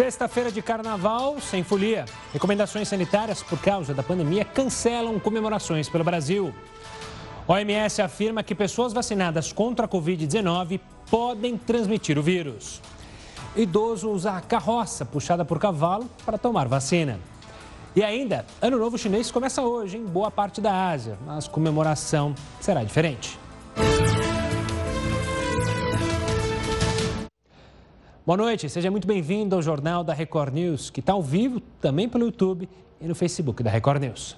Sexta-feira de carnaval sem folia. Recomendações sanitárias por causa da pandemia cancelam comemorações pelo Brasil. OMS afirma que pessoas vacinadas contra a Covid-19 podem transmitir o vírus. Idoso usa carroça puxada por cavalo para tomar vacina. E ainda, Ano Novo Chinês começa hoje em boa parte da Ásia, mas comemoração será diferente. Boa noite, seja muito bem-vindo ao Jornal da Record News, que está ao vivo também pelo YouTube e no Facebook da Record News.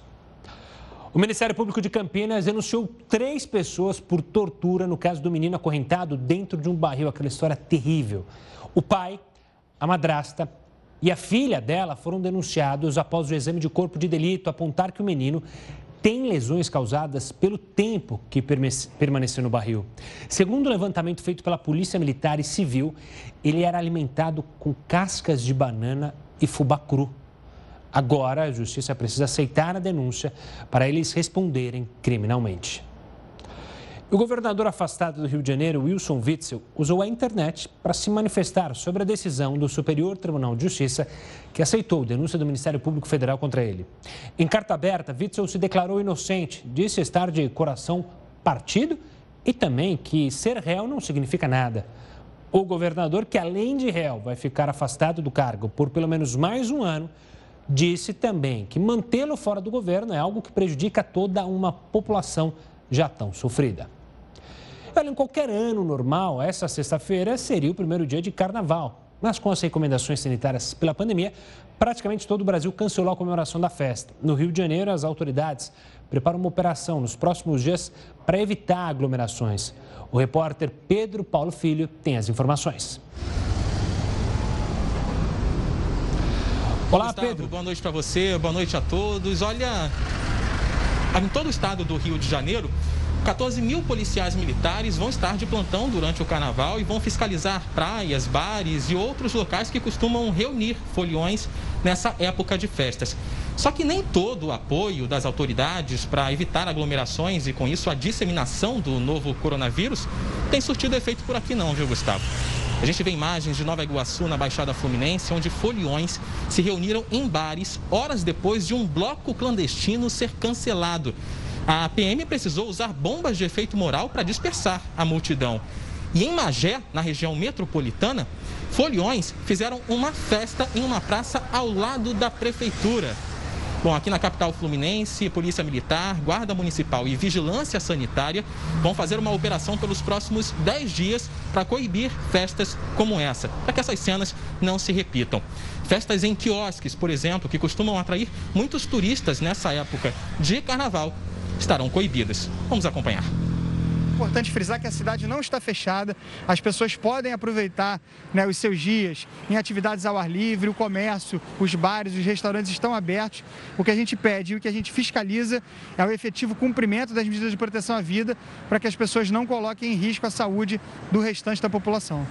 O Ministério Público de Campinas denunciou três pessoas por tortura no caso do menino acorrentado dentro de um barril, aquela história terrível. O pai, a madrasta e a filha dela foram denunciados após o exame de corpo de delito apontar que o menino tem lesões causadas pelo tempo que permaneceu no barril. Segundo o levantamento feito pela Polícia Militar e Civil, ele era alimentado com cascas de banana e fubá cru. Agora, a Justiça precisa aceitar a denúncia para eles responderem criminalmente. O governador afastado do Rio de Janeiro, Wilson Witzel, usou a internet para se manifestar sobre a decisão do Superior Tribunal de Justiça que aceitou denúncia do Ministério Público Federal contra ele. Em carta aberta, Witzel se declarou inocente, disse estar de coração partido e também que ser réu não significa nada. O governador, que além de réu vai ficar afastado do cargo por pelo menos mais um ano, disse também que mantê-lo fora do governo é algo que prejudica toda uma população já tão sofrida. Olha, em qualquer ano normal, essa sexta-feira seria o primeiro dia de carnaval. Mas com as recomendações sanitárias pela pandemia, praticamente todo o Brasil cancelou a comemoração da festa. No Rio de Janeiro, as autoridades preparam uma operação nos próximos dias para evitar aglomerações. O repórter Pedro Paulo Filho tem as informações. Olá, Gustavo, Pedro. Boa noite para você, boa noite a todos. Olha, em todo o estado do Rio de Janeiro, 14 mil policiais militares vão estar de plantão durante o carnaval e vão fiscalizar praias, bares e outros locais que costumam reunir foliões nessa época de festas. Só que nem todo o apoio das autoridades para evitar aglomerações e, com isso, a disseminação do novo coronavírus tem surtido efeito por aqui, não, viu, Gustavo? A gente vê imagens de Nova Iguaçu, na Baixada Fluminense, onde foliões se reuniram em bares horas depois de um bloco clandestino ser cancelado. A PM precisou usar bombas de efeito moral para dispersar a multidão. E em Magé, na região metropolitana, foliões fizeram uma festa em uma praça ao lado da prefeitura. Bom, aqui na capital fluminense, Polícia Militar, Guarda Municipal e Vigilância Sanitária vão fazer uma operação pelos próximos 10 dias para coibir festas como essa, para que essas cenas não se repitam. Festas em quiosques, por exemplo, que costumam atrair muitos turistas nessa época de carnaval, estarão coibidas. Vamos acompanhar importante frisar que a cidade não está fechada, as pessoas podem aproveitar né, os seus dias em atividades ao ar livre, o comércio, os bares, os restaurantes estão abertos. O que a gente pede e o que a gente fiscaliza é o efetivo cumprimento das medidas de proteção à vida para que as pessoas não coloquem em risco a saúde do restante da população.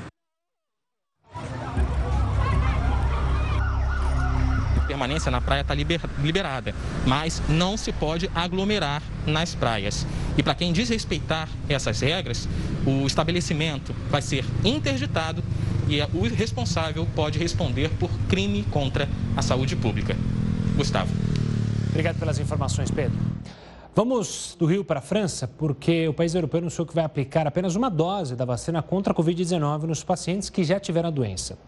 Permanência na praia está liber, liberada, mas não se pode aglomerar nas praias. E para quem desrespeitar essas regras, o estabelecimento vai ser interditado e o responsável pode responder por crime contra a saúde pública. Gustavo. Obrigado pelas informações, Pedro. Vamos do Rio para a França, porque o país europeu anunciou que vai aplicar apenas uma dose da vacina contra a Covid-19 nos pacientes que já tiveram a doença.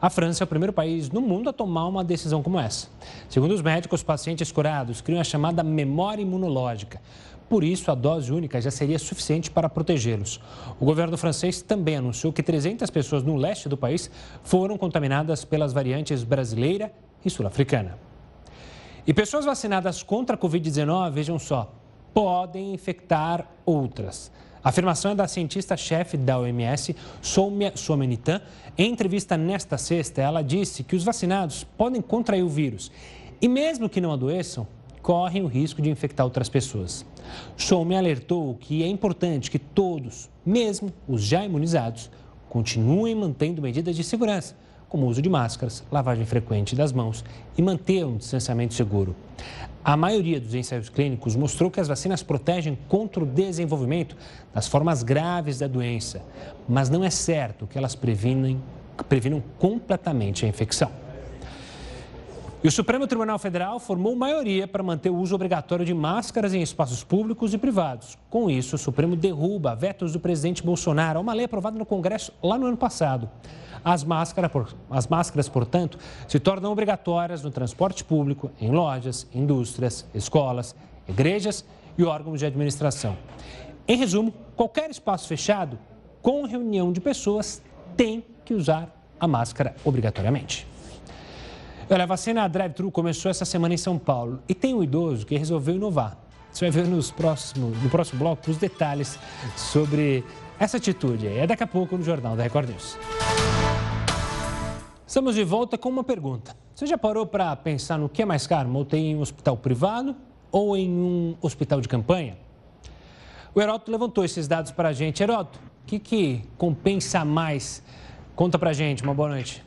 A França é o primeiro país no mundo a tomar uma decisão como essa. Segundo os médicos, pacientes curados criam a chamada memória imunológica. Por isso, a dose única já seria suficiente para protegê-los. O governo francês também anunciou que 300 pessoas no leste do país foram contaminadas pelas variantes brasileira e sul-africana. E pessoas vacinadas contra a Covid-19, vejam só, podem infectar outras. A afirmação é da cientista-chefe da OMS, Soumya Swaminathan. Em entrevista nesta sexta, ela disse que os vacinados podem contrair o vírus e, mesmo que não adoeçam, correm o risco de infectar outras pessoas. Soumya alertou que é importante que todos, mesmo os já imunizados, continuem mantendo medidas de segurança como o uso de máscaras, lavagem frequente das mãos e manter um distanciamento seguro. A maioria dos ensaios clínicos mostrou que as vacinas protegem contra o desenvolvimento das formas graves da doença, mas não é certo que elas previnem, previnam completamente a infecção. E o Supremo Tribunal Federal formou maioria para manter o uso obrigatório de máscaras em espaços públicos e privados. Com isso, o Supremo derruba vetos do presidente Bolsonaro, uma lei aprovada no Congresso lá no ano passado. As máscaras, as máscaras, portanto, se tornam obrigatórias no transporte público, em lojas, indústrias, escolas, igrejas e órgãos de administração. Em resumo, qualquer espaço fechado com reunião de pessoas tem que usar a máscara obrigatoriamente. Olha, a vacina drive-thru começou essa semana em São Paulo e tem um idoso que resolveu inovar. Você vai ver nos próximo, no próximo bloco os detalhes sobre essa atitude. É daqui a pouco no Jornal da Record News. Estamos de volta com uma pergunta. Você já parou para pensar no que é mais caro, uma em um hospital privado ou em um hospital de campanha? O Heródoto levantou esses dados para a gente. Heródoto, o que, que compensa mais? Conta para a gente. Uma boa noite.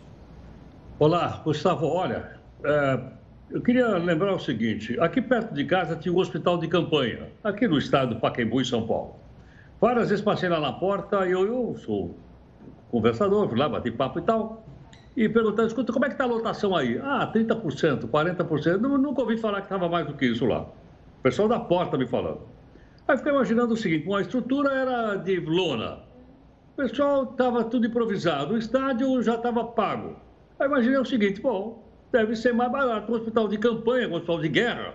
Olá, Gustavo. Olha, é, eu queria lembrar o seguinte: aqui perto de casa tinha um hospital de campanha, aqui no estado do Pacaembu, em São Paulo. Várias vezes passei lá na porta e eu, eu sou conversador, fui lá, bati papo e tal, e perguntando: escuta, como é que está a lotação aí? Ah, 30%, 40%. Eu nunca ouvi falar que estava mais do que isso lá. O pessoal da porta me falando. Aí fiquei imaginando o seguinte: a estrutura era de lona, o pessoal estava tudo improvisado, o estádio já estava pago. Aí imaginei o seguinte, bom, deve ser mais barato um hospital de campanha, um hospital de guerra.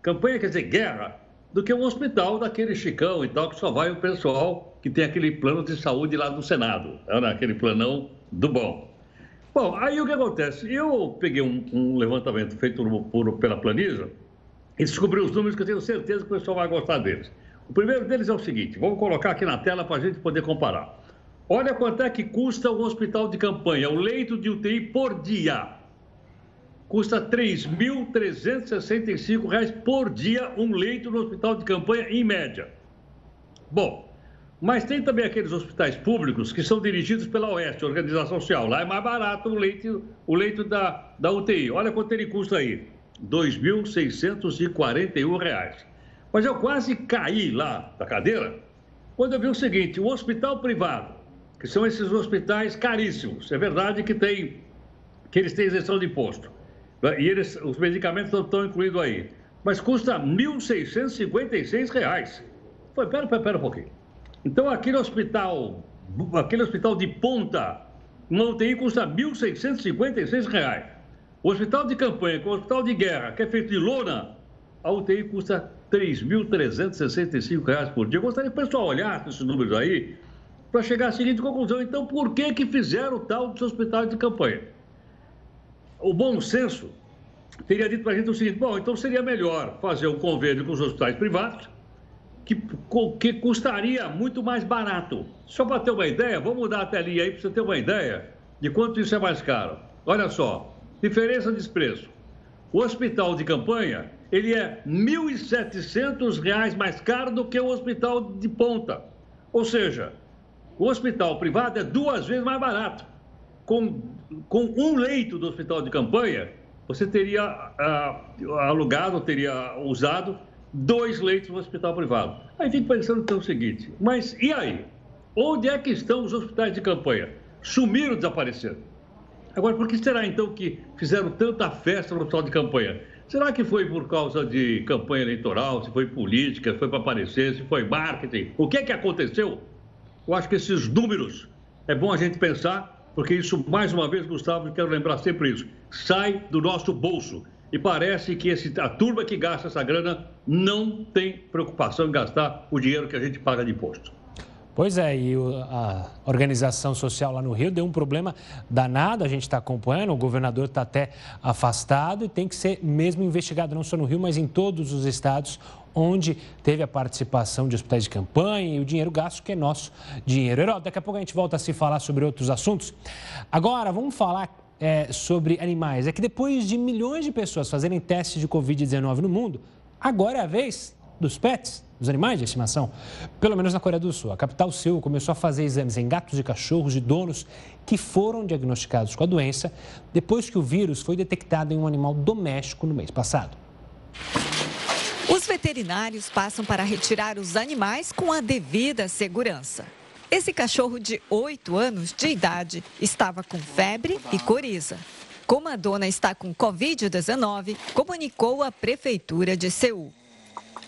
Campanha quer dizer guerra, do que um hospital daquele chicão e tal, que só vai o pessoal que tem aquele plano de saúde lá do Senado, né, aquele planão do bom. Bom, aí o que acontece? Eu peguei um, um levantamento feito por, pela Planisa e descobri os números que eu tenho certeza que o pessoal vai gostar deles. O primeiro deles é o seguinte, vamos colocar aqui na tela para a gente poder comparar. Olha quanto é que custa um hospital de campanha, o leito de UTI por dia. Custa R$ 3.365 por dia um leito no hospital de campanha, em média. Bom, mas tem também aqueles hospitais públicos que são dirigidos pela Oeste, Organização Social. Lá é mais barato o leito, o leito da, da UTI. Olha quanto ele custa aí: R$ 2.641. Mas eu quase caí lá da cadeira quando eu vi o seguinte: o hospital privado que são esses hospitais caríssimos. É verdade que, tem, que eles têm isenção de imposto. E eles, os medicamentos não estão incluídos aí. Mas custa R$ 1.656. Foi, pera, pera, pera um pouquinho. Então, aquele hospital, aquele hospital de ponta, uma UTI custa R$ 1.656. O hospital de campanha, com o hospital de guerra, que é feito de lona, a UTI custa R$ 3.365 por dia. Eu gostaria que o pessoal olhasse esses números aí para chegar à seguinte conclusão. Então, por que, que fizeram tal dos hospitais de campanha? O bom senso teria dito para a gente o seguinte: bom, então seria melhor fazer um convênio com os hospitais privados, que, que custaria muito mais barato. Só para ter uma ideia, vamos mudar a telinha aí para você ter uma ideia de quanto isso é mais caro. Olha só, diferença de preço. O hospital de campanha, ele é R$ 1.700 mais caro do que o hospital de ponta. Ou seja, o hospital privado é duas vezes mais barato. Com, com um leito do hospital de campanha, você teria ah, alugado, teria usado dois leitos no hospital privado. Aí fico pensando então o seguinte, mas e aí? Onde é que estão os hospitais de campanha? Sumiram, desapareceram. Agora, por que será então que fizeram tanta festa no hospital de campanha? Será que foi por causa de campanha eleitoral, se foi política, se foi para aparecer, se foi marketing? O que é que aconteceu? Eu acho que esses números é bom a gente pensar, porque isso, mais uma vez, Gustavo, quero lembrar sempre isso, sai do nosso bolso. E parece que esse, a turma que gasta essa grana não tem preocupação em gastar o dinheiro que a gente paga de imposto. Pois é, e a organização social lá no Rio deu um problema danado, a gente está acompanhando, o governador está até afastado e tem que ser mesmo investigado não só no Rio, mas em todos os estados onde teve a participação de hospitais de campanha e o dinheiro gasto que é nosso dinheiro. Herói, daqui a pouco a gente volta a se falar sobre outros assuntos. Agora, vamos falar é, sobre animais. É que depois de milhões de pessoas fazerem testes de Covid-19 no mundo, agora é a vez dos pets, dos animais de estimação. Pelo menos na Coreia do Sul. A capital Seul começou a fazer exames em gatos e cachorros de donos que foram diagnosticados com a doença depois que o vírus foi detectado em um animal doméstico no mês passado. Os veterinários passam para retirar os animais com a devida segurança. Esse cachorro de 8 anos de idade estava com febre e coriza. Como a dona está com Covid-19, comunicou a Prefeitura de Seul.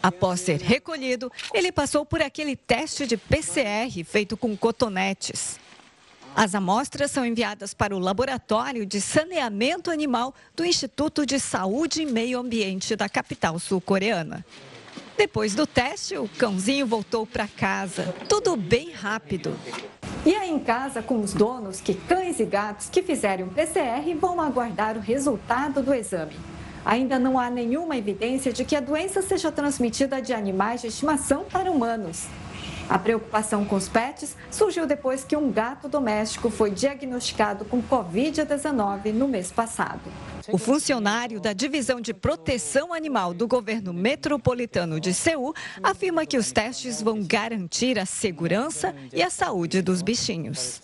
Após ser recolhido, ele passou por aquele teste de PCR feito com cotonetes. As amostras são enviadas para o Laboratório de Saneamento Animal do Instituto de Saúde e Meio Ambiente da capital sul-coreana. Depois do teste, o cãozinho voltou para casa. Tudo bem rápido. E aí em casa, com os donos, que cães e gatos que fizeram PCR vão aguardar o resultado do exame. Ainda não há nenhuma evidência de que a doença seja transmitida de animais de estimação para humanos. A preocupação com os pets surgiu depois que um gato doméstico foi diagnosticado com Covid-19 no mês passado. O funcionário da Divisão de Proteção Animal do governo metropolitano de Seul afirma que os testes vão garantir a segurança e a saúde dos bichinhos.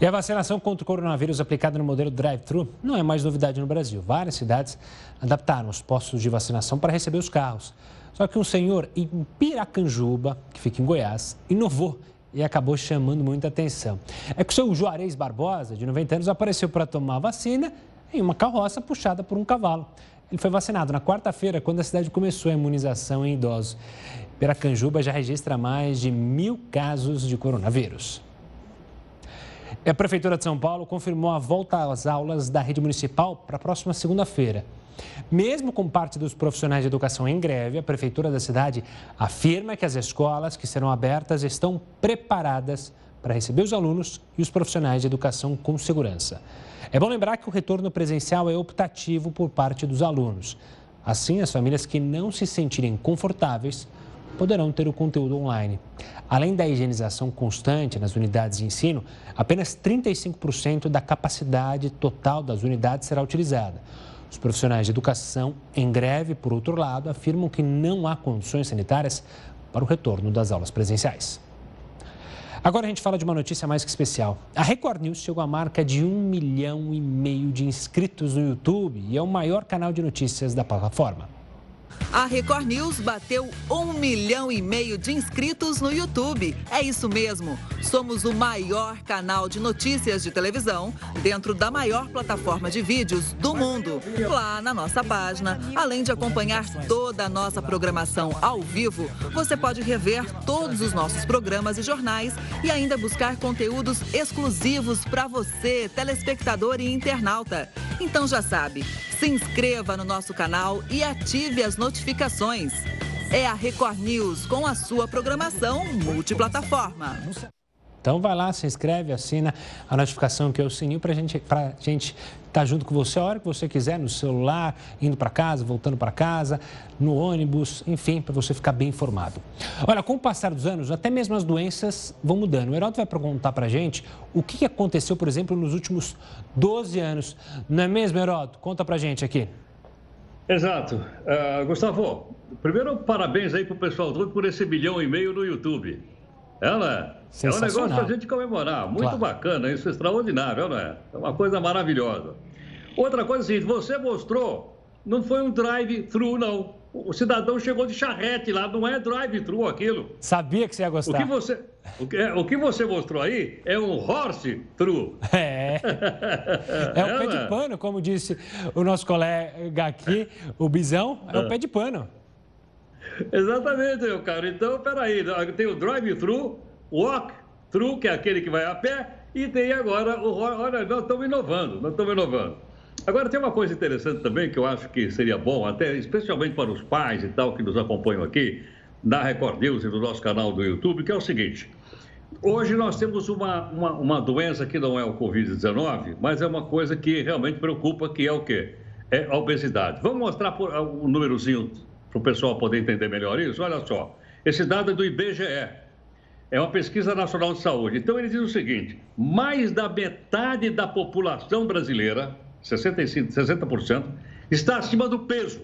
E a vacinação contra o coronavírus aplicada no modelo drive-thru não é mais novidade no Brasil. Várias cidades adaptaram os postos de vacinação para receber os carros. Só que um senhor em Piracanjuba, que fica em Goiás, inovou e acabou chamando muita atenção. É que o seu Juarez Barbosa, de 90 anos, apareceu para tomar vacina em uma carroça puxada por um cavalo. Ele foi vacinado na quarta-feira, quando a cidade começou a imunização em idosos. Piracanjuba já registra mais de mil casos de coronavírus. A Prefeitura de São Paulo confirmou a volta às aulas da rede municipal para a próxima segunda-feira. Mesmo com parte dos profissionais de educação em greve, a Prefeitura da cidade afirma que as escolas que serão abertas estão preparadas para receber os alunos e os profissionais de educação com segurança. É bom lembrar que o retorno presencial é optativo por parte dos alunos. Assim, as famílias que não se sentirem confortáveis poderão ter o conteúdo online. Além da higienização constante nas unidades de ensino, apenas 35% da capacidade total das unidades será utilizada. Os profissionais de educação, em greve, por outro lado, afirmam que não há condições sanitárias para o retorno das aulas presenciais. Agora a gente fala de uma notícia mais que especial. A Record News chegou à marca de um milhão e meio de inscritos no YouTube e é o maior canal de notícias da plataforma. A Record News bateu um milhão e meio de inscritos no YouTube. É isso mesmo. Somos o maior canal de notícias de televisão dentro da maior plataforma de vídeos do mundo. Lá na nossa página, além de acompanhar toda a nossa programação ao vivo, você pode rever todos os nossos programas e jornais e ainda buscar conteúdos exclusivos para você, telespectador e internauta. Então já sabe, se inscreva no nosso canal e ative as notificações. É a Record News com a sua programação multiplataforma. Então vai lá, se inscreve, assina a notificação que é o sininho para gente, a gente estar tá junto com você a hora que você quiser, no celular, indo para casa, voltando para casa, no ônibus, enfim, para você ficar bem informado. Olha, com o passar dos anos, até mesmo as doenças vão mudando. O Heródoto vai perguntar para a gente o que aconteceu, por exemplo, nos últimos 12 anos. Não é mesmo, Heródoto? Conta para a gente aqui. Exato. Uh, Gustavo, primeiro parabéns aí para o pessoal todo por esse milhão e meio no YouTube. Ela é um negócio para a gente comemorar. Muito claro. bacana, isso é extraordinário, não é? É uma coisa maravilhosa. Outra coisa é seguinte, você mostrou, não foi um drive-thru, não. O cidadão chegou de charrete lá, não é drive-thru aquilo. Sabia que você ia gostar. O que você, o que, o que você mostrou aí é um horse-thru. É. É o pé de pano, como disse o nosso colega aqui, o Bisão, é o pé de pano. Exatamente, meu caro. Então, peraí, tem o drive-thru, walk-thru, que é aquele que vai a pé, e tem agora o. Olha, nós estamos inovando, nós estamos inovando. Agora, tem uma coisa interessante também que eu acho que seria bom, até especialmente para os pais e tal que nos acompanham aqui, na Record News e no nosso canal do YouTube, que é o seguinte. Hoje nós temos uma, uma, uma doença que não é o Covid-19, mas é uma coisa que realmente preocupa, que é o quê? É a obesidade. Vamos mostrar por, um númerozinho para o pessoal poder entender melhor isso, olha só. Esse dado é do IBGE, é uma pesquisa nacional de saúde. Então ele diz o seguinte: mais da metade da população brasileira, 65, 60%, está acima do peso.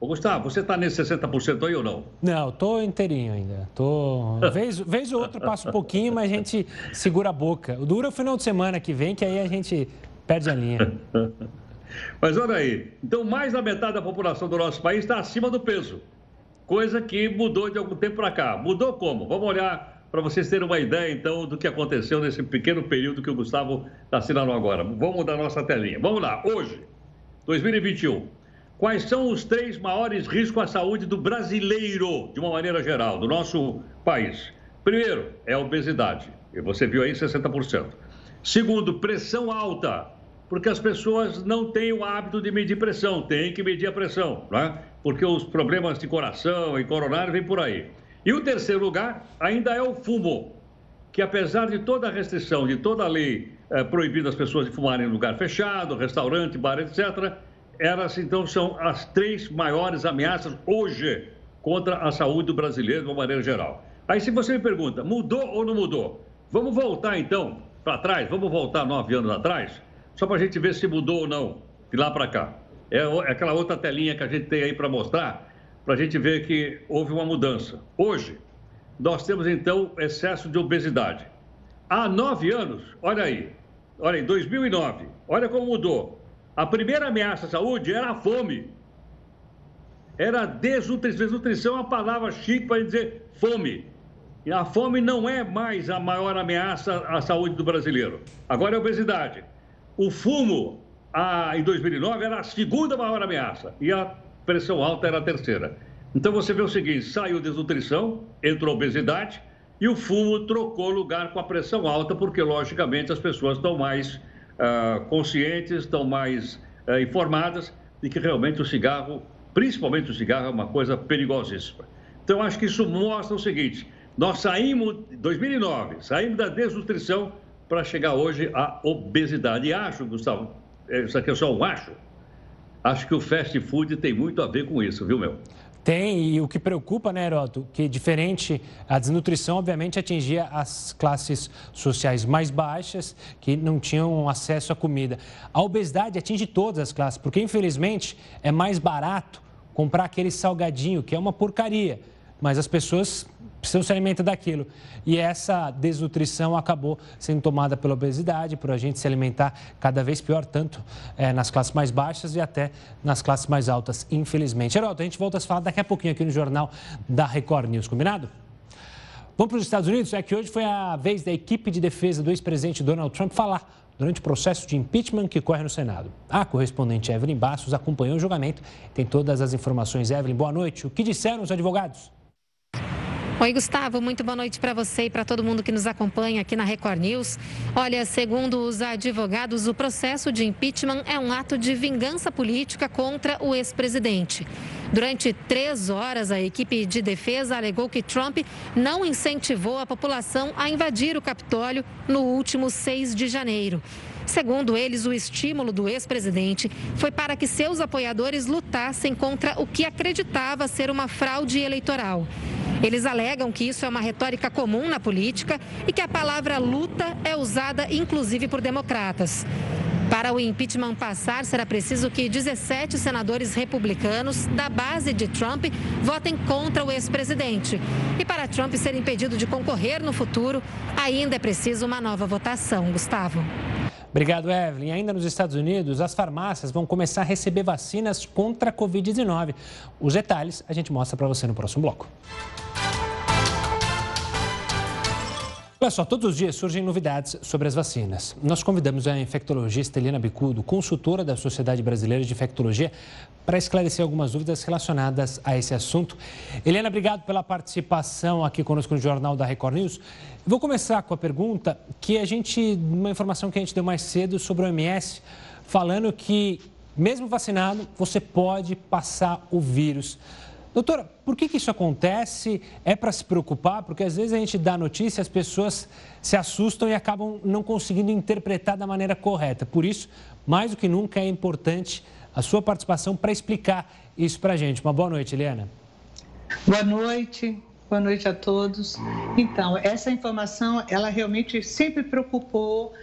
Ô, Gustavo, você está nesse 60% aí ou não? Não, estou inteirinho ainda. Tô... Vez, vez ou outra passa um pouquinho, mas a gente segura a boca. É o final de semana que vem, que aí a gente perde a linha. Mas olha aí, então mais da metade da população do nosso país está acima do peso, coisa que mudou de algum tempo para cá. Mudou como? Vamos olhar para vocês terem uma ideia, então, do que aconteceu nesse pequeno período que o Gustavo está assinando agora. Vamos mudar nossa telinha. Vamos lá, hoje, 2021. Quais são os três maiores riscos à saúde do brasileiro, de uma maneira geral, do nosso país? Primeiro, é a obesidade. E você viu aí 60%. Segundo, pressão alta, porque as pessoas não têm o hábito de medir pressão, tem que medir a pressão, né? porque os problemas de coração e coronário vêm por aí. E o terceiro lugar ainda é o fumo, que apesar de toda a restrição, de toda a lei é, proibindo as pessoas de fumarem em lugar fechado, restaurante, bar, etc., elas então são as três maiores ameaças hoje contra a saúde do brasileiro de uma maneira geral. Aí se você me pergunta, mudou ou não mudou? Vamos voltar então para trás, vamos voltar nove anos atrás, só para a gente ver se mudou ou não, de lá para cá. É, é aquela outra telinha que a gente tem aí para mostrar, para a gente ver que houve uma mudança. Hoje, nós temos então excesso de obesidade. Há nove anos, olha aí, olha aí, 2009, olha como mudou. A primeira ameaça à saúde era a fome. Era desnutrição. Desnutrição é uma palavra chique para dizer fome. E a fome não é mais a maior ameaça à saúde do brasileiro. Agora é a obesidade. O fumo, a, em 2009, era a segunda maior ameaça. E a pressão alta era a terceira. Então você vê o seguinte: saiu desnutrição, entrou obesidade e o fumo trocou lugar com a pressão alta, porque logicamente as pessoas estão mais uh, conscientes, estão mais uh, informadas de que realmente o cigarro, principalmente o cigarro, é uma coisa perigosíssima. Então acho que isso mostra o seguinte: nós saímos, em 2009, saímos da desnutrição para chegar hoje à obesidade. E acho, Gustavo, é, isso aqui é só um acho, Acho que o fast food tem muito a ver com isso, viu, meu? Tem, e o que preocupa, né, Heroto, que diferente, a desnutrição obviamente atingia as classes sociais mais baixas, que não tinham acesso à comida. A obesidade atinge todas as classes, porque infelizmente é mais barato comprar aquele salgadinho, que é uma porcaria, mas as pessoas precisam se alimentar daquilo. E essa desnutrição acabou sendo tomada pela obesidade, por a gente se alimentar cada vez pior, tanto é, nas classes mais baixas e até nas classes mais altas, infelizmente. Geraldo, a gente volta a falar daqui a pouquinho aqui no Jornal da Record News, combinado? Vamos para os Estados Unidos? É que hoje foi a vez da equipe de defesa do ex-presidente Donald Trump falar durante o processo de impeachment que corre no Senado. A correspondente Evelyn Bastos acompanhou o julgamento. Tem todas as informações. Evelyn, boa noite. O que disseram os advogados? Oi, Gustavo, muito boa noite para você e para todo mundo que nos acompanha aqui na Record News. Olha, segundo os advogados, o processo de impeachment é um ato de vingança política contra o ex-presidente. Durante três horas, a equipe de defesa alegou que Trump não incentivou a população a invadir o Capitólio no último 6 de janeiro. Segundo eles, o estímulo do ex-presidente foi para que seus apoiadores lutassem contra o que acreditava ser uma fraude eleitoral. Eles alegam que isso é uma retórica comum na política e que a palavra luta é usada inclusive por democratas. Para o impeachment passar, será preciso que 17 senadores republicanos da base de Trump votem contra o ex-presidente. E para Trump ser impedido de concorrer no futuro, ainda é preciso uma nova votação. Gustavo. Obrigado, Evelyn. Ainda nos Estados Unidos, as farmácias vão começar a receber vacinas contra a Covid-19. Os detalhes a gente mostra para você no próximo bloco. Olha só, todos os dias surgem novidades sobre as vacinas. Nós convidamos a infectologista Helena Bicudo, consultora da Sociedade Brasileira de Infectologia, para esclarecer algumas dúvidas relacionadas a esse assunto. Helena, obrigado pela participação aqui conosco no Jornal da Record News. Vou começar com a pergunta que a gente, uma informação que a gente deu mais cedo sobre o OMS, falando que mesmo vacinado, você pode passar o vírus. Doutora, por que, que isso acontece? É para se preocupar? Porque às vezes a gente dá notícia, as pessoas se assustam e acabam não conseguindo interpretar da maneira correta. Por isso, mais do que nunca, é importante a sua participação para explicar isso para a gente. Uma boa noite, Eliana. Boa noite, boa noite a todos. Então, essa informação, ela realmente sempre preocupou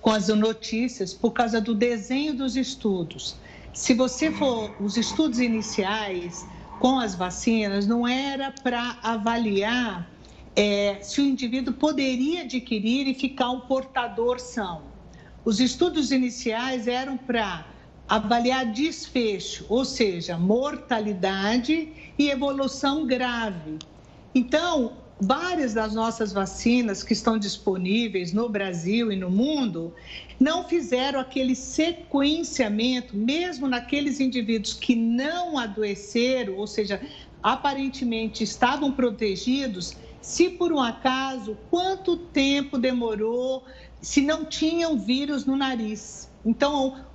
com as notícias por causa do desenho dos estudos. Se você for, os estudos iniciais com as vacinas não era para avaliar é, se o indivíduo poderia adquirir e ficar um portador são. Os estudos iniciais eram para avaliar desfecho, ou seja, mortalidade e evolução grave. Então, várias das nossas vacinas que estão disponíveis no Brasil e no mundo não fizeram aquele sequenciamento, mesmo naqueles indivíduos que não adoeceram, ou seja, aparentemente estavam protegidos, se por um acaso, quanto tempo demorou, se não tinham vírus no nariz. Então,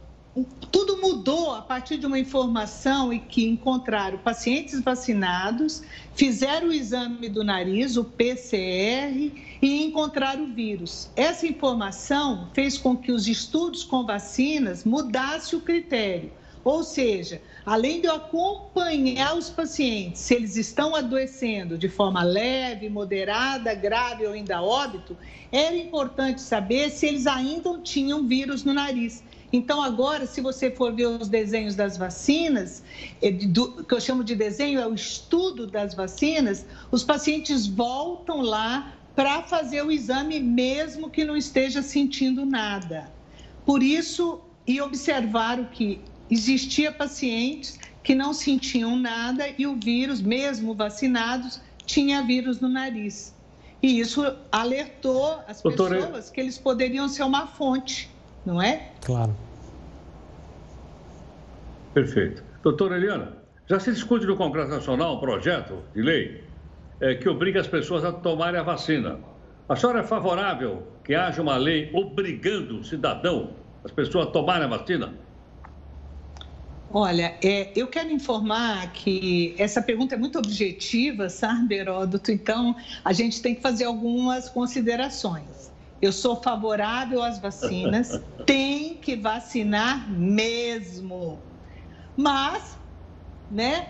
tudo mudou a partir de uma informação e que encontraram pacientes vacinados, fizeram o exame do nariz, o PCR, e encontraram o vírus. Essa informação fez com que os estudos com vacinas mudassem o critério. Ou seja, além de eu acompanhar os pacientes, se eles estão adoecendo de forma leve, moderada, grave ou ainda óbito, era importante saber se eles ainda tinham vírus no nariz. Então, agora, se você for ver os desenhos das vacinas, é do, que eu chamo de desenho, é o estudo das vacinas, os pacientes voltam lá para fazer o exame, mesmo que não esteja sentindo nada. Por isso, e observaram que existia pacientes que não sentiam nada e o vírus, mesmo vacinados, tinha vírus no nariz. E isso alertou as Doutora... pessoas que eles poderiam ser uma fonte não é? Claro. Perfeito. Doutora Eliana, já se discute no Congresso Nacional um projeto de lei é, que obriga as pessoas a tomarem a vacina. A senhora é favorável que haja uma lei obrigando o cidadão, as pessoas a tomarem a vacina? Olha, é, eu quero informar que essa pergunta é muito objetiva, sabe, Heródoto? Então, a gente tem que fazer algumas considerações. Eu sou favorável às vacinas, tem que vacinar mesmo. Mas, né,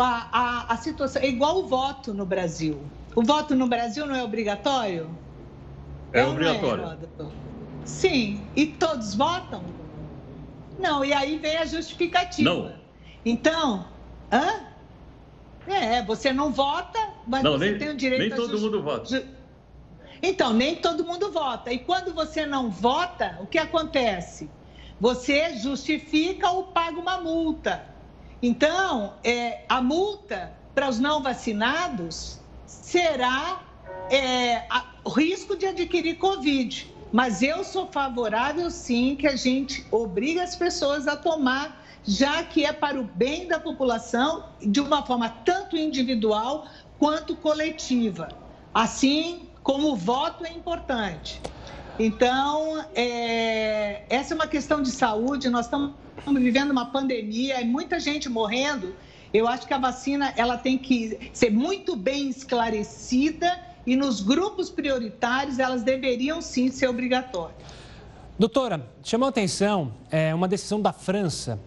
a, a, a situação é igual o voto no Brasil. O voto no Brasil não é obrigatório? É, é obrigatório. É, Sim, e todos votam? Não, e aí vem a justificativa. Não. Então, hã? É, você não vota, mas não, você nem, tem o direito nem todo mundo vota. Então, nem todo mundo vota. E quando você não vota, o que acontece? Você justifica ou paga uma multa. Então, é, a multa para os não vacinados será é, a, o risco de adquirir Covid. Mas eu sou favorável, sim, que a gente obrigue as pessoas a tomar, já que é para o bem da população, de uma forma tanto individual quanto coletiva. Assim, como o voto é importante. Então, é, essa é uma questão de saúde, nós estamos vivendo uma pandemia, e muita gente morrendo. Eu acho que a vacina ela tem que ser muito bem esclarecida e nos grupos prioritários elas deveriam sim ser obrigatórias. Doutora, chamou a atenção é, uma decisão da França,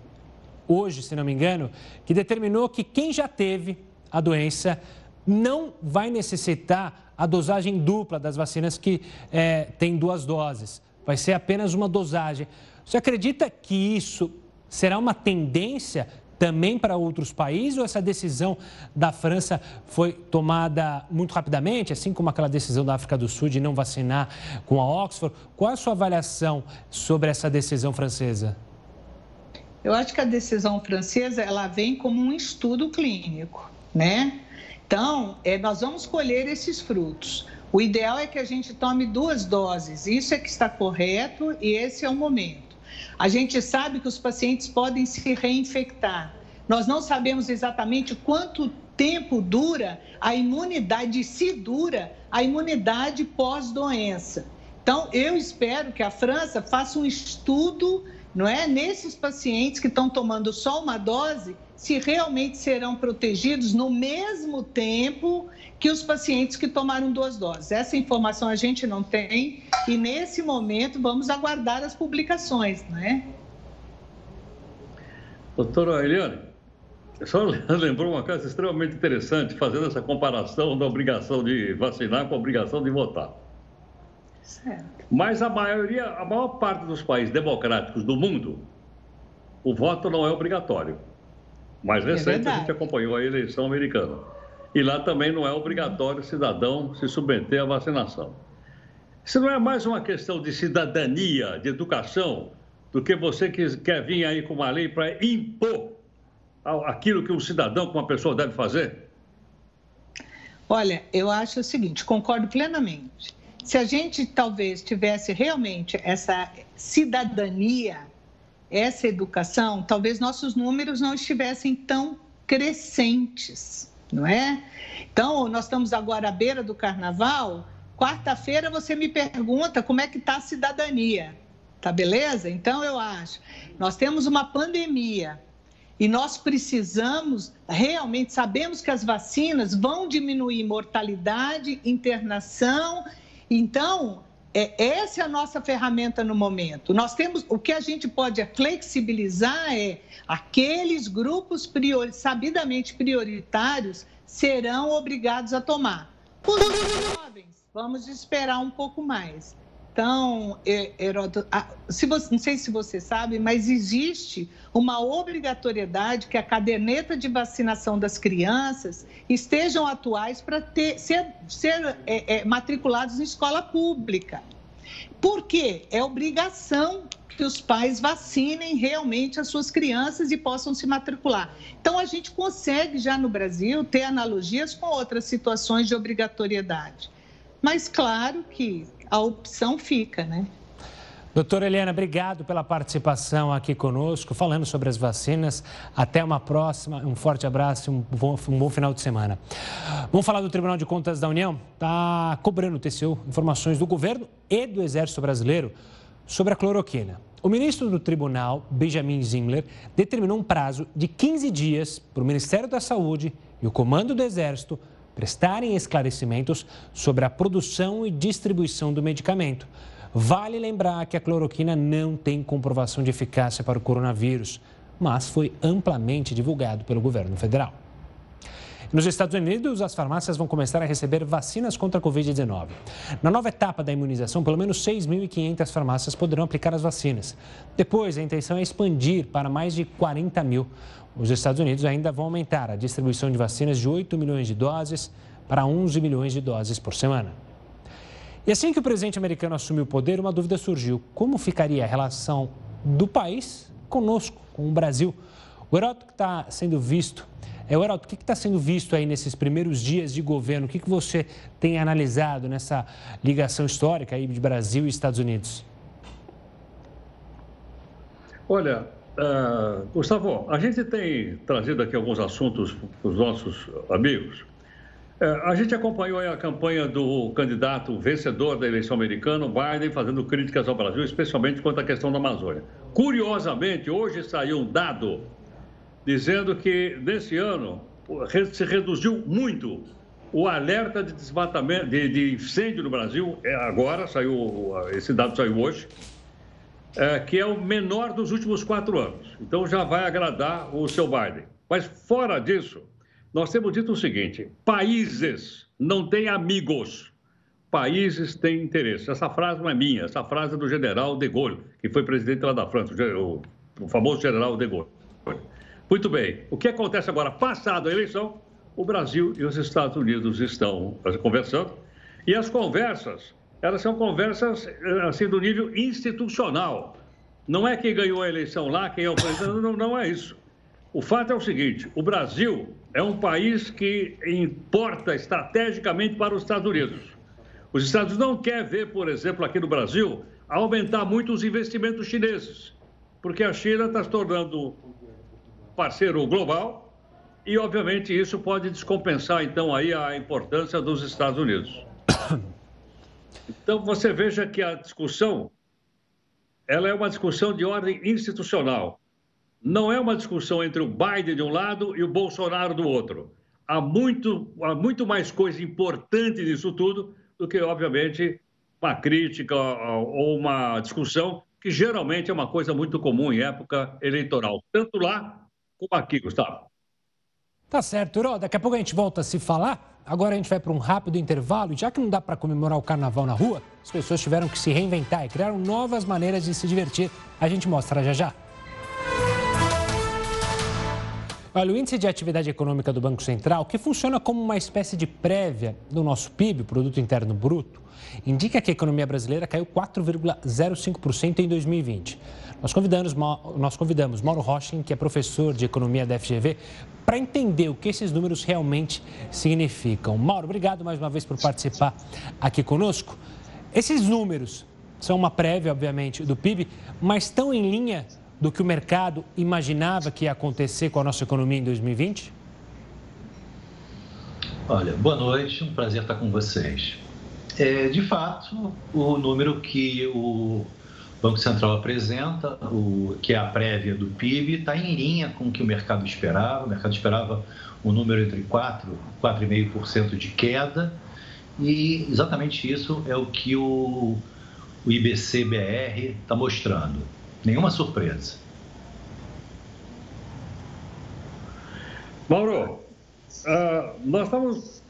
hoje, se não me engano, que determinou que quem já teve a doença não vai necessitar a dosagem dupla das vacinas que é, tem duas doses. Vai ser apenas uma dosagem. Você acredita que isso será uma tendência também para outros países ou essa decisão da França foi tomada muito rapidamente, assim como aquela decisão da África do Sul de não vacinar com a Oxford? Qual a sua avaliação sobre essa decisão francesa? Eu acho que a decisão francesa ela vem como um estudo clínico, né? Então, é, nós vamos colher esses frutos. O ideal é que a gente tome duas doses, isso é que está correto e esse é o momento. A gente sabe que os pacientes podem se reinfectar. Nós não sabemos exatamente quanto tempo dura a imunidade, se dura a imunidade pós-doença. Então, eu espero que a França faça um estudo, não é, nesses pacientes que estão tomando só uma dose se realmente serão protegidos no mesmo tempo que os pacientes que tomaram duas doses. Essa informação a gente não tem e nesse momento vamos aguardar as publicações, né? Doutora Eliane, só lembrou uma coisa extremamente interessante, fazendo essa comparação da obrigação de vacinar com a obrigação de votar. Certo. Mas a maioria, a maior parte dos países democráticos do mundo, o voto não é obrigatório. Mais é recente, é a gente acompanhou a eleição americana. E lá também não é obrigatório o cidadão se submeter à vacinação. Isso não é mais uma questão de cidadania, de educação, do que você que quer vir aí com uma lei para impor aquilo que um cidadão, que uma pessoa deve fazer? Olha, eu acho o seguinte, concordo plenamente. Se a gente talvez tivesse realmente essa cidadania, essa educação, talvez nossos números não estivessem tão crescentes, não é? Então, nós estamos agora à beira do carnaval. Quarta-feira você me pergunta como é que está a cidadania. Tá beleza? Então eu acho, nós temos uma pandemia e nós precisamos realmente sabemos que as vacinas vão diminuir mortalidade, internação. Então, é, essa é a nossa ferramenta no momento. Nós temos o que a gente pode flexibilizar é aqueles grupos priori, sabidamente prioritários serão obrigados a tomar. Os jovens, vamos esperar um pouco mais. Então, Heródoto, se você, não sei se você sabe, mas existe uma obrigatoriedade que a caderneta de vacinação das crianças estejam atuais para ser, ser é, é, matriculados em escola pública. Por quê? É obrigação que os pais vacinem realmente as suas crianças e possam se matricular. Então, a gente consegue já no Brasil ter analogias com outras situações de obrigatoriedade. Mas, claro que a opção fica, né? Doutora Eliana, obrigado pela participação aqui conosco, falando sobre as vacinas. Até uma próxima, um forte abraço e um bom, um bom final de semana. Vamos falar do Tribunal de Contas da União? Está cobrando o TCU informações do governo e do Exército Brasileiro sobre a cloroquina. O ministro do Tribunal, Benjamin Zimler, determinou um prazo de 15 dias para o Ministério da Saúde e o Comando do Exército prestarem esclarecimentos sobre a produção e distribuição do medicamento. Vale lembrar que a cloroquina não tem comprovação de eficácia para o coronavírus, mas foi amplamente divulgado pelo governo federal. Nos Estados Unidos, as farmácias vão começar a receber vacinas contra a Covid-19. Na nova etapa da imunização, pelo menos 6.500 farmácias poderão aplicar as vacinas. Depois, a intenção é expandir para mais de 40 mil. Os Estados Unidos ainda vão aumentar a distribuição de vacinas de 8 milhões de doses para 11 milhões de doses por semana. E assim que o presidente americano assumiu o poder, uma dúvida surgiu: como ficaria a relação do país conosco, com o Brasil? O Heródoto está sendo visto Heraldo, o que está sendo visto aí nesses primeiros dias de governo? O que, que você tem analisado nessa ligação histórica aí de Brasil e Estados Unidos? Olha, uh, Gustavo, a gente tem trazido aqui alguns assuntos para os nossos amigos. Uh, a gente acompanhou a campanha do candidato vencedor da eleição americana, Biden, fazendo críticas ao Brasil, especialmente quanto à questão da Amazônia. Curiosamente, hoje saiu um dado dizendo que nesse ano se reduziu muito o alerta de desmatamento, de, de incêndio no Brasil. É agora saiu, esse dado saiu hoje, é, que é o menor dos últimos quatro anos. Então já vai agradar o seu Biden. Mas fora disso, nós temos dito o seguinte: países não têm amigos, países têm interesse. Essa frase não é minha, essa frase é do general de Gaulle, que foi presidente lá da França, o, o famoso general de Gaulle. Muito bem. O que acontece agora? Passada a eleição, o Brasil e os Estados Unidos estão conversando. E as conversas, elas são conversas assim do nível institucional. Não é quem ganhou a eleição lá, quem é o presidente, não, não é isso. O fato é o seguinte: o Brasil é um país que importa estrategicamente para os Estados Unidos. Os Estados Unidos não querem ver, por exemplo, aqui no Brasil, aumentar muito os investimentos chineses, porque a China está se tornando parceiro global e, obviamente, isso pode descompensar, então, aí a importância dos Estados Unidos. Então, você veja que a discussão, ela é uma discussão de ordem institucional. Não é uma discussão entre o Biden de um lado e o Bolsonaro do outro. Há muito, há muito mais coisa importante nisso tudo do que, obviamente, uma crítica ou uma discussão que geralmente é uma coisa muito comum em época eleitoral, tanto lá como aqui, Gustavo. Tá certo, Uro. Daqui a pouco a gente volta a se falar. Agora a gente vai para um rápido intervalo. E já que não dá para comemorar o carnaval na rua, as pessoas tiveram que se reinventar e criaram novas maneiras de se divertir. A gente mostra já já. Olha, o índice de atividade econômica do Banco Central, que funciona como uma espécie de prévia do nosso PIB, Produto Interno Bruto, indica que a economia brasileira caiu 4,05% em 2020. Nós convidamos, nós convidamos Mauro Rochin, que é professor de economia da FGV, para entender o que esses números realmente significam. Mauro, obrigado mais uma vez por participar aqui conosco. Esses números são uma prévia, obviamente, do PIB, mas estão em linha do que o mercado imaginava que ia acontecer com a nossa economia em 2020? Olha, boa noite, um prazer estar com vocês. É, de fato, o número que o Banco Central apresenta, o, que é a prévia do PIB, está em linha com o que o mercado esperava. O mercado esperava um número entre 4% e 4,5% de queda, e exatamente isso é o que o, o IBC-BR está mostrando. Nenhuma surpresa. Mauro, uh, nós estamos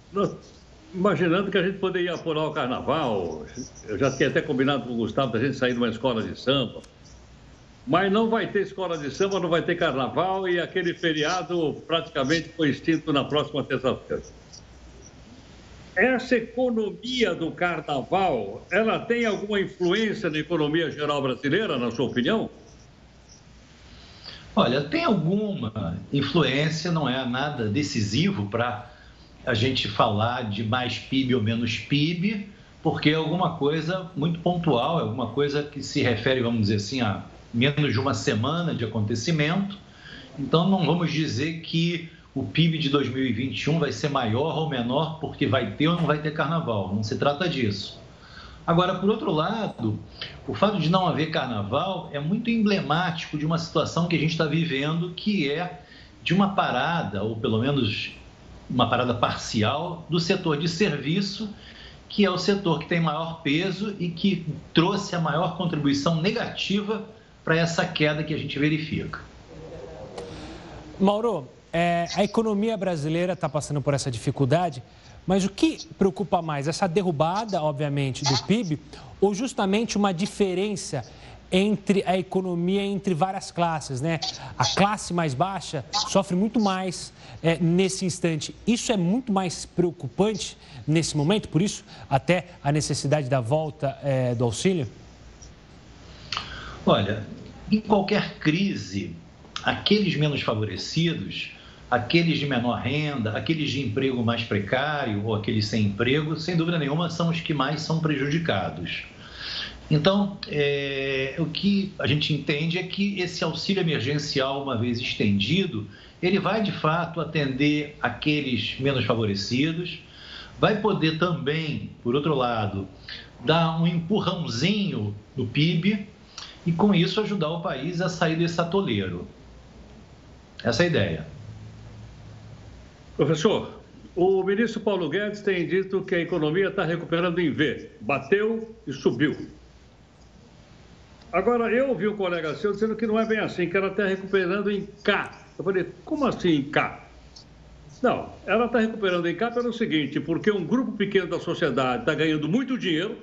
imaginando que a gente poderia apurar o carnaval. Eu já tinha até combinado com o Gustavo da gente sair de uma escola de samba. Mas não vai ter escola de samba, não vai ter carnaval e aquele feriado praticamente foi extinto na próxima terça-feira. Essa economia do carnaval, ela tem alguma influência na economia geral brasileira, na sua opinião? Olha, tem alguma influência, não é nada decisivo para a gente falar de mais PIB ou menos PIB, porque é alguma coisa muito pontual, é alguma coisa que se refere, vamos dizer assim, a menos de uma semana de acontecimento. Então, não vamos dizer que o PIB de 2021 vai ser maior ou menor porque vai ter ou não vai ter carnaval. Não se trata disso. Agora, por outro lado, o fato de não haver carnaval é muito emblemático de uma situação que a gente está vivendo, que é de uma parada, ou pelo menos uma parada parcial, do setor de serviço, que é o setor que tem maior peso e que trouxe a maior contribuição negativa para essa queda que a gente verifica. Mauro, é, a economia brasileira está passando por essa dificuldade, mas o que preocupa mais? Essa derrubada, obviamente, do PIB ou justamente uma diferença entre a economia entre várias classes, né? A classe mais baixa sofre muito mais é, nesse instante. Isso é muito mais preocupante nesse momento, por isso até a necessidade da volta é, do auxílio? Olha, em qualquer crise, aqueles menos favorecidos aqueles de menor renda, aqueles de emprego mais precário ou aqueles sem emprego, sem dúvida nenhuma, são os que mais são prejudicados. Então, é, o que a gente entende é que esse auxílio emergencial, uma vez estendido, ele vai de fato atender aqueles menos favorecidos, vai poder também, por outro lado, dar um empurrãozinho no PIB e, com isso, ajudar o país a sair desse atoleiro. Essa é a ideia. Professor, o ministro Paulo Guedes tem dito que a economia está recuperando em V. Bateu e subiu. Agora, eu ouvi um colega seu dizendo que não é bem assim, que ela está recuperando em K. Eu falei, como assim em K? Não, ela está recuperando em K pelo seguinte, porque um grupo pequeno da sociedade está ganhando muito dinheiro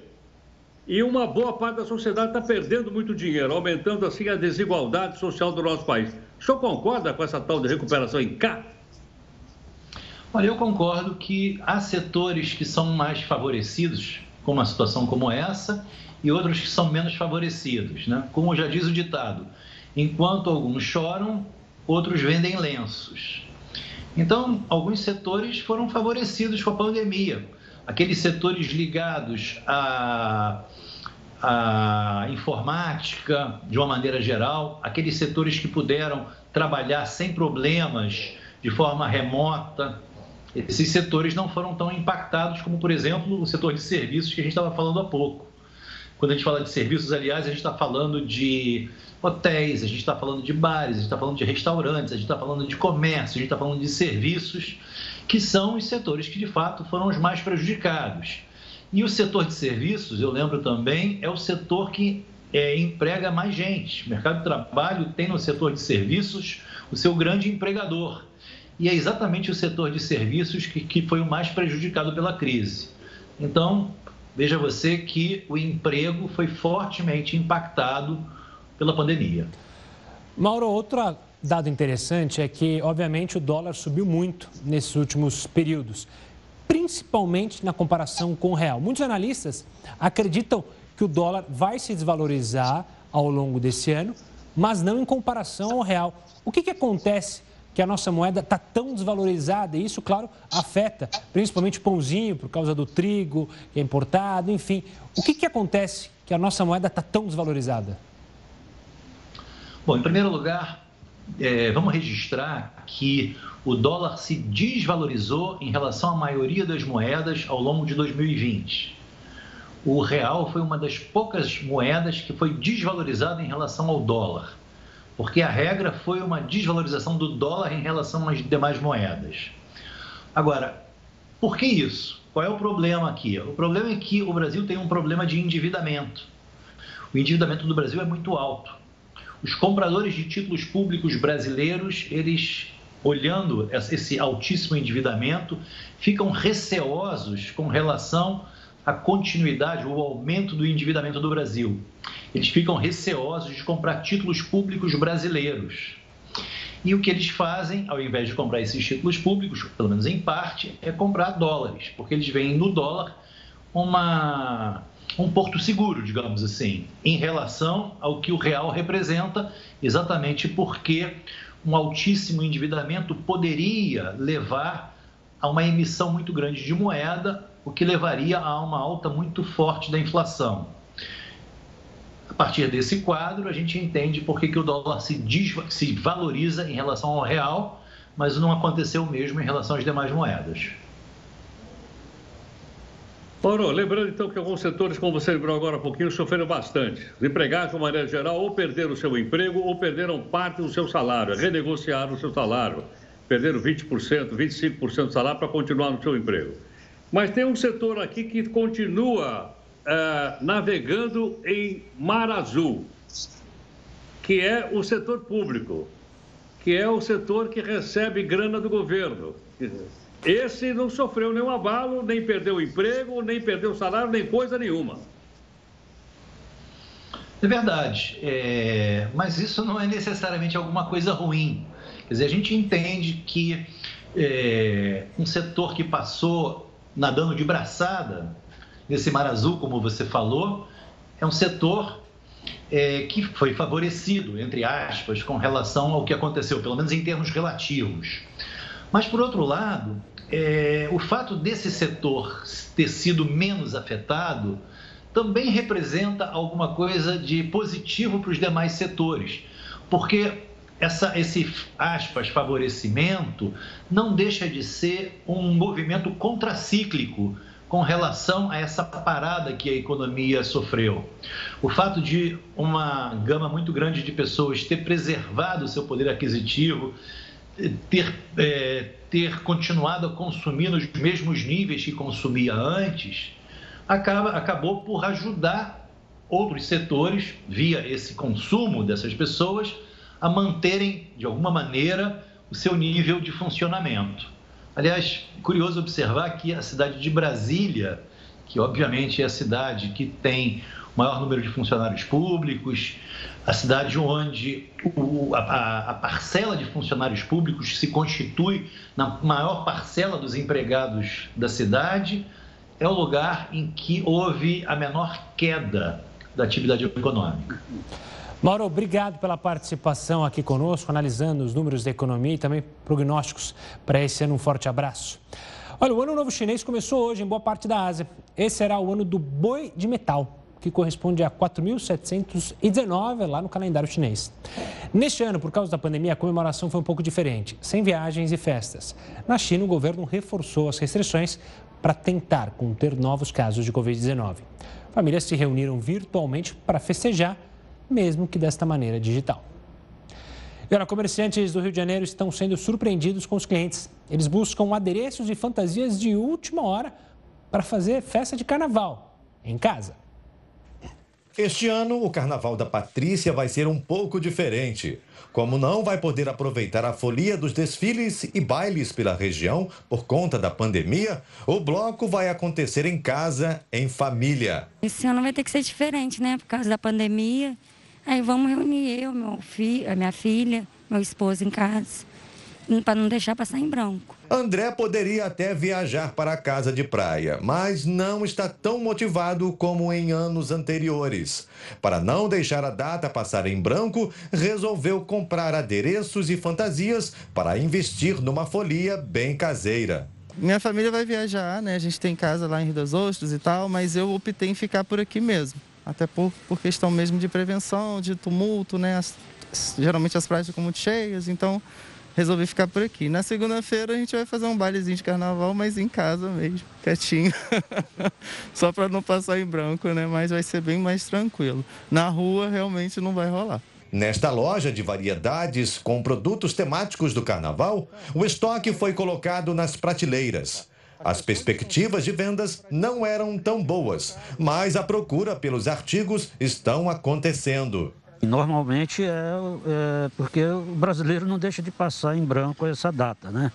e uma boa parte da sociedade está perdendo muito dinheiro, aumentando assim a desigualdade social do nosso país. O senhor concorda com essa tal de recuperação em K? Olha, eu concordo que há setores que são mais favorecidos com uma situação como essa e outros que são menos favorecidos, né? Como já diz o ditado, enquanto alguns choram, outros vendem lenços. Então, alguns setores foram favorecidos com a pandemia. Aqueles setores ligados à, à informática, de uma maneira geral, aqueles setores que puderam trabalhar sem problemas, de forma remota, esses setores não foram tão impactados como, por exemplo, o setor de serviços que a gente estava falando há pouco. Quando a gente fala de serviços, aliás, a gente está falando de hotéis, a gente está falando de bares, a gente está falando de restaurantes, a gente está falando de comércio, a gente está falando de serviços, que são os setores que de fato foram os mais prejudicados. E o setor de serviços, eu lembro também, é o setor que é, emprega mais gente. O mercado de trabalho tem no setor de serviços o seu grande empregador e é exatamente o setor de serviços que, que foi o mais prejudicado pela crise. Então, veja você que o emprego foi fortemente impactado pela pandemia. Mauro, outra dado interessante é que, obviamente, o dólar subiu muito nesses últimos períodos, principalmente na comparação com o real. Muitos analistas acreditam que o dólar vai se desvalorizar ao longo desse ano, mas não em comparação ao real. O que, que acontece que a nossa moeda está tão desvalorizada e isso, claro, afeta principalmente o pãozinho por causa do trigo que é importado, enfim. O que, que acontece que a nossa moeda está tão desvalorizada? Bom, em primeiro lugar, é, vamos registrar que o dólar se desvalorizou em relação à maioria das moedas ao longo de 2020. O real foi uma das poucas moedas que foi desvalorizada em relação ao dólar porque a regra foi uma desvalorização do dólar em relação às demais moedas. Agora, por que isso? Qual é o problema aqui? O problema é que o Brasil tem um problema de endividamento. O endividamento do Brasil é muito alto. Os compradores de títulos públicos brasileiros, eles olhando esse altíssimo endividamento, ficam receosos com relação à continuidade ou aumento do endividamento do Brasil eles ficam receosos de comprar títulos públicos brasileiros. E o que eles fazem, ao invés de comprar esses títulos públicos, pelo menos em parte, é comprar dólares, porque eles veem no dólar uma, um porto seguro, digamos assim, em relação ao que o real representa, exatamente porque um altíssimo endividamento poderia levar a uma emissão muito grande de moeda, o que levaria a uma alta muito forte da inflação. A partir desse quadro, a gente entende por que, que o dólar se, se valoriza em relação ao real, mas não aconteceu o mesmo em relação às demais moedas. Mauro, lembrando então que alguns setores, como você lembrou agora há pouquinho, sofreram bastante. Os empregados, de maneira geral, ou perderam o seu emprego ou perderam parte do seu salário, renegociaram o seu salário, perderam 20%, 25% do salário para continuar no seu emprego. Mas tem um setor aqui que continua uh, navegando em mar azul, que é o setor público, que é o setor que recebe grana do governo. Esse não sofreu nenhum abalo, nem perdeu emprego, nem perdeu salário, nem coisa nenhuma. É verdade, é... mas isso não é necessariamente alguma coisa ruim. Quer dizer, a gente entende que é... um setor que passou nadando de braçada nesse mar azul, como você falou, é um setor é, que foi favorecido, entre aspas, com relação ao que aconteceu, pelo menos em termos relativos. Mas, por outro lado, é, o fato desse setor ter sido menos afetado também representa alguma coisa de positivo para os demais setores, porque essa, esse aspas favorecimento não deixa de ser um movimento contracíclico com relação a essa parada que a economia sofreu. O fato de uma gama muito grande de pessoas ter preservado seu poder aquisitivo, ter, é, ter continuado a consumir nos mesmos níveis que consumia antes, acaba, acabou por ajudar outros setores, via esse consumo dessas pessoas, a manterem, de alguma maneira, o seu nível de funcionamento. Aliás, curioso observar que a cidade de Brasília, que obviamente é a cidade que tem o maior número de funcionários públicos, a cidade onde o, a, a, parcela de funcionários públicos se constitui na maior parcela dos empregados da cidade, é o lugar em que houve a menor queda da atividade econômica. Mauro, obrigado pela participação aqui conosco, analisando os números da economia e também prognósticos para esse ano. Um forte abraço. Olha, o Ano Novo Chinês começou hoje em boa parte da Ásia. Esse será o ano do boi de metal, que corresponde a 4.719 lá no calendário chinês. Neste ano, por causa da pandemia, a comemoração foi um pouco diferente, sem viagens e festas. Na China, o governo reforçou as restrições para tentar conter novos casos de Covid-19. Famílias se reuniram virtualmente para festejar mesmo que desta maneira digital. E olha, comerciantes do Rio de Janeiro estão sendo surpreendidos com os clientes. Eles buscam adereços e fantasias de última hora para fazer festa de carnaval em casa. Este ano, o Carnaval da Patrícia vai ser um pouco diferente. Como não vai poder aproveitar a folia dos desfiles e bailes pela região por conta da pandemia, o bloco vai acontecer em casa, em família. Esse ano vai ter que ser diferente, né? Por causa da pandemia. Aí vamos reunir eu, meu filho, a minha filha, meu esposo em casa, para não deixar passar em branco. André poderia até viajar para a casa de praia, mas não está tão motivado como em anos anteriores. Para não deixar a data passar em branco, resolveu comprar adereços e fantasias para investir numa folia bem caseira. Minha família vai viajar, né? A gente tem casa lá em Rio das Ostras e tal, mas eu optei em ficar por aqui mesmo. Até por, por questão mesmo de prevenção, de tumulto, né? As, geralmente as praias ficam muito cheias, então resolvi ficar por aqui. Na segunda-feira a gente vai fazer um bailezinho de carnaval, mas em casa mesmo, quietinho. Só para não passar em branco, né? Mas vai ser bem mais tranquilo. Na rua realmente não vai rolar. Nesta loja de variedades com produtos temáticos do carnaval, o estoque foi colocado nas prateleiras. As perspectivas de vendas não eram tão boas, mas a procura pelos artigos estão acontecendo. Normalmente é, é, porque o brasileiro não deixa de passar em branco essa data, né?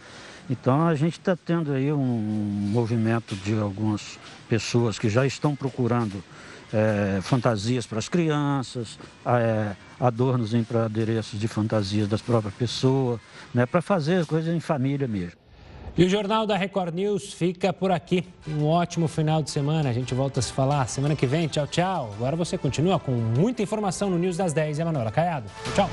Então a gente está tendo aí um movimento de algumas pessoas que já estão procurando é, fantasias para as crianças, é, adornos para adereços de fantasias das próprias pessoas, né, para fazer coisas em família mesmo. E o Jornal da Record News fica por aqui. Um ótimo final de semana. A gente volta a se falar semana que vem. Tchau, tchau. Agora você continua com muita informação no News das 10 e a Manuela Caiado. Tchau.